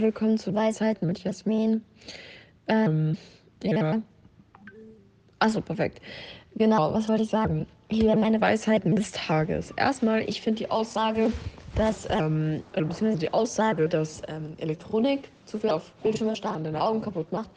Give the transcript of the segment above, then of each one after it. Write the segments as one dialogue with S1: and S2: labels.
S1: willkommen zu Weisheiten mit Jasmin. Ähm, ja. Achso, perfekt. Genau, was wollte ich sagen? Hier meine Weisheiten des Tages. Erstmal, ich finde die Aussage, dass, ähm, beziehungsweise die Aussage, dass ähm, Elektronik zu viel auf Bildschirme starren, deine Augen kaputt macht,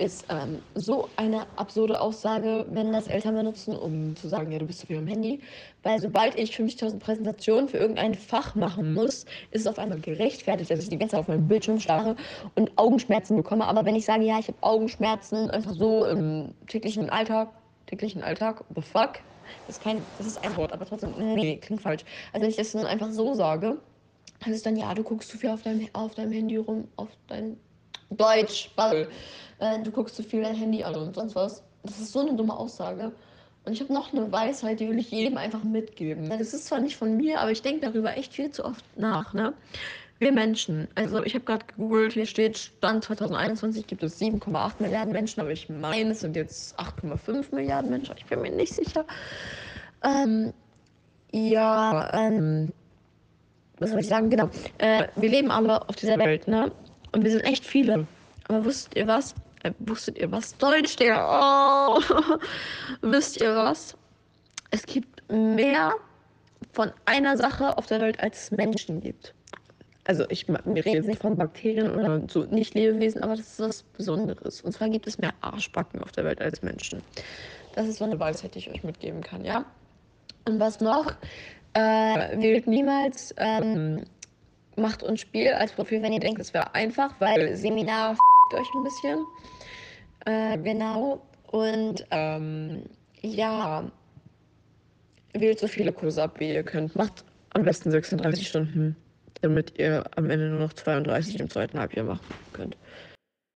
S1: ist ähm, so eine absurde Aussage, wenn das Eltern benutzen, um zu sagen, ja, du bist zu viel am Handy. Weil sobald ich 50.000 Präsentationen für irgendein Fach machen muss, ist es auf einmal gerechtfertigt, dass ich die ganze Zeit auf meinen Bildschirm starre und Augenschmerzen bekomme. Aber wenn ich sage, ja, ich habe Augenschmerzen, einfach so im täglichen Alltag, täglichen Alltag, the fuck, das ist, kein, das ist ein Wort, aber trotzdem, nee, klingt falsch. Also wenn ich das dann einfach so sage, heißt es dann, ja, du guckst zu viel auf deinem, auf deinem Handy rum, auf dein Deutsch. Äh, du guckst zu viel dein Handy an und sonst was. Das ist so eine dumme Aussage. Und ich habe noch eine Weisheit, die will ich jedem einfach mitgeben. Das ist zwar nicht von mir, aber ich denke darüber echt viel zu oft nach. Ne? Wir Menschen, also ich habe gerade gegoogelt, hier steht, Stand 2021 gibt es 7,8 Milliarden Menschen, aber ich meine, es sind jetzt 8,5 Milliarden Menschen, ich bin mir nicht sicher. Ähm, ja, ähm, was soll ich sagen? Genau. Äh, wir leben alle auf dieser Welt, ne? Und wir sind echt viele. Aber wusstet ihr was? Äh, wusstet ihr was? Deutsch, Digga. Oh. Wisst ihr was? Es gibt mehr von einer Sache auf der Welt, als es Menschen gibt. Also ich wir reden jetzt nicht von Bakterien oder so nicht Lebewesen, aber das ist was Besonderes. Und zwar gibt es mehr Arschbacken auf der Welt als Menschen. Das ist so eine Weisheit, die ich euch mitgeben kann, ja? Und was noch? Äh, wählt niemals ähm, Macht und Spiel als Profil, wenn ihr denkt, es wäre einfach, weil Seminar euch ein bisschen. Äh, genau. Und ähm, ja, wählt so viele Kurse ab, wie ihr könnt. Macht am besten 36 Stunden, damit ihr am Ende nur noch 32 im zweiten Halbjahr machen könnt.